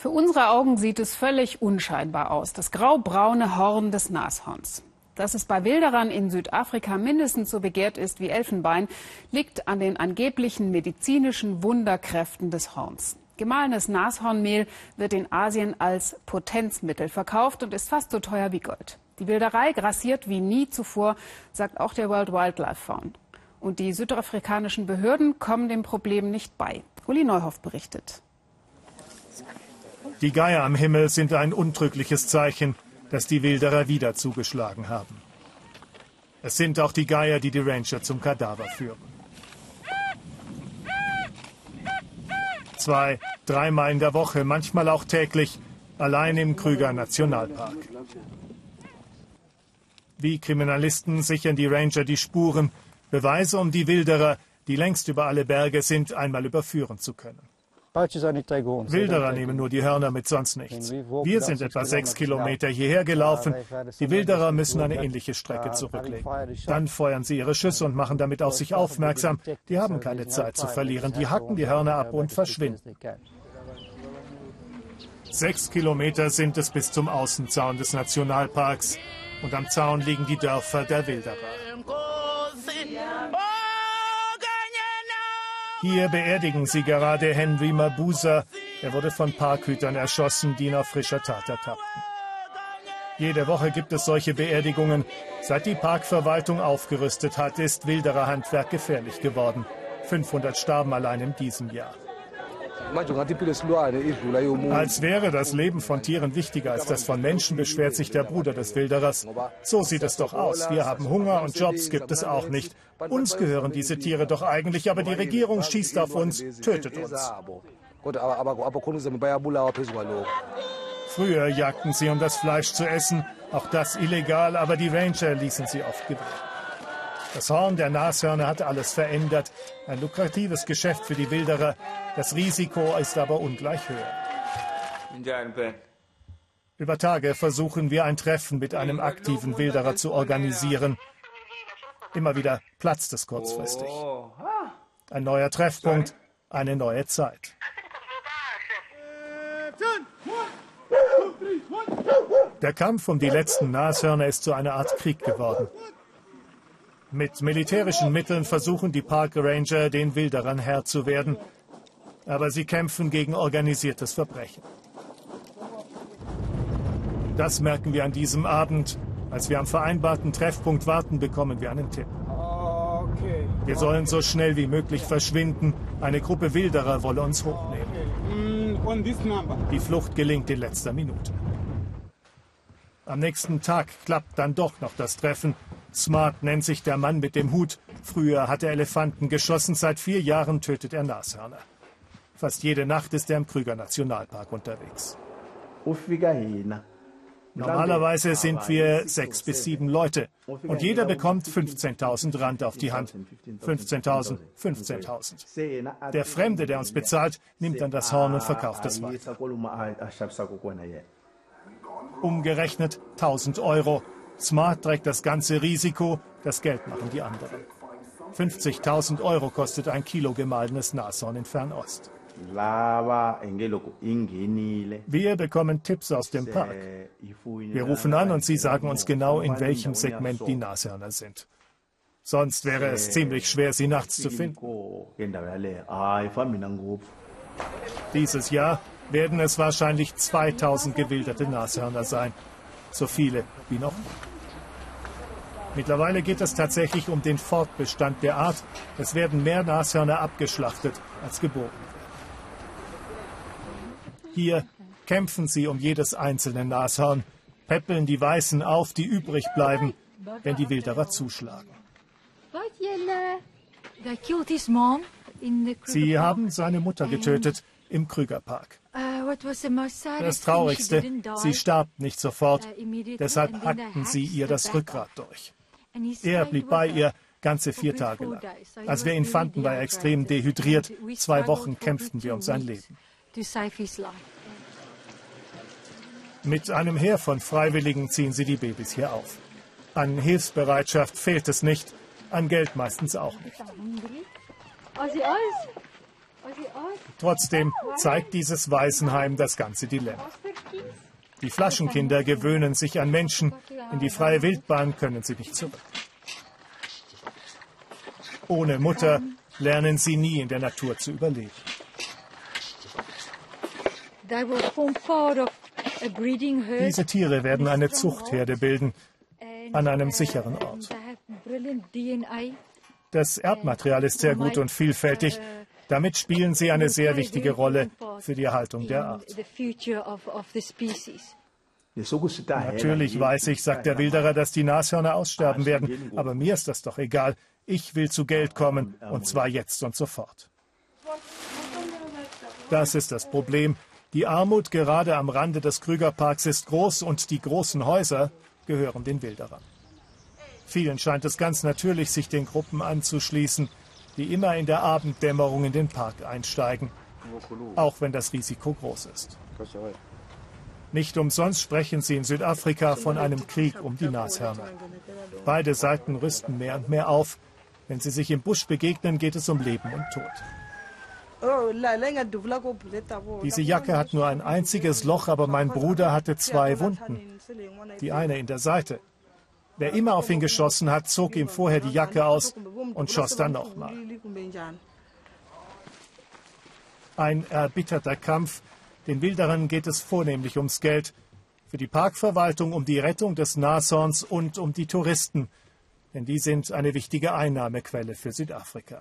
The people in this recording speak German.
Für unsere Augen sieht es völlig unscheinbar aus, das graubraune Horn des Nashorns. Dass es bei Wilderern in Südafrika mindestens so begehrt ist wie Elfenbein, liegt an den angeblichen medizinischen Wunderkräften des Horns. Gemahlenes Nashornmehl wird in Asien als Potenzmittel verkauft und ist fast so teuer wie Gold. Die Wilderei grassiert wie nie zuvor, sagt auch der World Wildlife Fund. Und die südafrikanischen Behörden kommen dem Problem nicht bei. Uli Neuhoff berichtet. Die Geier am Himmel sind ein untrügliches Zeichen, dass die Wilderer wieder zugeschlagen haben. Es sind auch die Geier, die die Ranger zum Kadaver führen. Zwei, dreimal in der Woche, manchmal auch täglich, allein im Krüger Nationalpark. Wie Kriminalisten sichern die Ranger die Spuren, Beweise, um die Wilderer, die längst über alle Berge sind, einmal überführen zu können. Wilderer nehmen nur die Hörner mit, sonst nichts. Wir sind etwa sechs Kilometer hierher gelaufen. Die Wilderer müssen eine ähnliche Strecke zurücklegen. Dann feuern sie ihre Schüsse und machen damit auf sich aufmerksam. Die haben keine Zeit zu verlieren. Die hacken die Hörner ab und verschwinden. Sechs Kilometer sind es bis zum Außenzaun des Nationalparks. Und am Zaun liegen die Dörfer der Wilderer. Hier beerdigen sie gerade Henry Mabusa. Er wurde von Parkhütern erschossen, die ihn auf frischer Tat ertappten. Jede Woche gibt es solche Beerdigungen. Seit die Parkverwaltung aufgerüstet hat, ist wilderer Handwerk gefährlich geworden. 500 starben allein in diesem Jahr. Als wäre das Leben von Tieren wichtiger als das von Menschen, beschwert sich der Bruder des Wilderers. So sieht es doch aus. Wir haben Hunger und Jobs gibt es auch nicht. Uns gehören diese Tiere doch eigentlich, aber die Regierung schießt auf uns, tötet uns. Früher jagten sie, um das Fleisch zu essen, auch das illegal, aber die Ranger ließen sie oft gewähren. Das Horn der Nashörner hat alles verändert. Ein lukratives Geschäft für die Wilderer. Das Risiko ist aber ungleich höher. Über Tage versuchen wir ein Treffen mit einem aktiven Wilderer zu organisieren. Immer wieder platzt es kurzfristig. Ein neuer Treffpunkt, eine neue Zeit. Der Kampf um die letzten Nashörner ist zu einer Art Krieg geworden. Mit militärischen Mitteln versuchen die Park Ranger, den Wilderern Herr zu werden. Aber sie kämpfen gegen organisiertes Verbrechen. Das merken wir an diesem Abend. Als wir am vereinbarten Treffpunkt warten, bekommen wir einen Tipp. Wir sollen so schnell wie möglich verschwinden. Eine Gruppe Wilderer wolle uns hochnehmen. Die Flucht gelingt in letzter Minute. Am nächsten Tag klappt dann doch noch das Treffen. Smart nennt sich der Mann mit dem Hut. Früher hat er Elefanten geschossen, seit vier Jahren tötet er Nashörner. Fast jede Nacht ist er im Krüger Nationalpark unterwegs. Normalerweise sind wir sechs bis sieben Leute und jeder bekommt 15.000 Rand auf die Hand. 15.000, 15.000. Der Fremde, der uns bezahlt, nimmt dann das Horn und verkauft es weiter. Umgerechnet 1000 Euro. Smart trägt das ganze Risiko, das Geld machen die anderen. 50.000 Euro kostet ein Kilo gemahlenes Nashorn in Fernost. Wir bekommen Tipps aus dem Park. Wir rufen an und sie sagen uns genau, in welchem Segment die Nashörner sind. Sonst wäre es ziemlich schwer, sie nachts zu finden. Dieses Jahr werden es wahrscheinlich 2000 gewilderte Nashörner sein. So viele wie noch. Mittlerweile geht es tatsächlich um den Fortbestand der Art. Es werden mehr Nashörner abgeschlachtet als geboren. Hier kämpfen sie um jedes einzelne Nashorn, peppeln die Weißen auf, die übrig bleiben, wenn die Wilderer zuschlagen. Sie haben seine Mutter getötet im Krügerpark. Das Traurigste, sie starb nicht sofort, deshalb hackten sie ihr das Rückgrat durch. Er blieb bei ihr ganze vier Tage lang. Als wir ihn fanden, war er extrem dehydriert. Zwei Wochen kämpften wir um sein Leben. Mit einem Heer von Freiwilligen ziehen sie die Babys hier auf. An Hilfsbereitschaft fehlt es nicht, an Geld meistens auch nicht. Trotzdem zeigt dieses Waisenheim das ganze Dilemma. Die Flaschenkinder gewöhnen sich an Menschen. In die freie Wildbahn können sie nicht zurück. Ohne Mutter lernen sie nie in der Natur zu überleben. Diese Tiere werden eine Zuchtherde bilden an einem sicheren Ort. Das Erbmaterial ist sehr gut und vielfältig. Damit spielen sie eine sehr wichtige Rolle für die Erhaltung der Art. Natürlich weiß ich, sagt der Wilderer, dass die Nashörner aussterben werden, aber mir ist das doch egal. Ich will zu Geld kommen, und zwar jetzt und sofort. Das ist das Problem. Die Armut gerade am Rande des Krügerparks ist groß und die großen Häuser gehören den Wilderern. Vielen scheint es ganz natürlich, sich den Gruppen anzuschließen, die immer in der Abenddämmerung in den Park einsteigen, auch wenn das Risiko groß ist. Nicht umsonst sprechen sie in Südafrika von einem Krieg um die Nashörner. Beide Seiten rüsten mehr und mehr auf. Wenn sie sich im Busch begegnen, geht es um Leben und Tod. Diese Jacke hat nur ein einziges Loch, aber mein Bruder hatte zwei Wunden. Die eine in der Seite. Wer immer auf ihn geschossen hat, zog ihm vorher die Jacke aus und schoss dann nochmal. Ein erbitterter Kampf. Den Wilderern geht es vornehmlich ums Geld. Für die Parkverwaltung um die Rettung des Nashorns und um die Touristen. Denn die sind eine wichtige Einnahmequelle für Südafrika.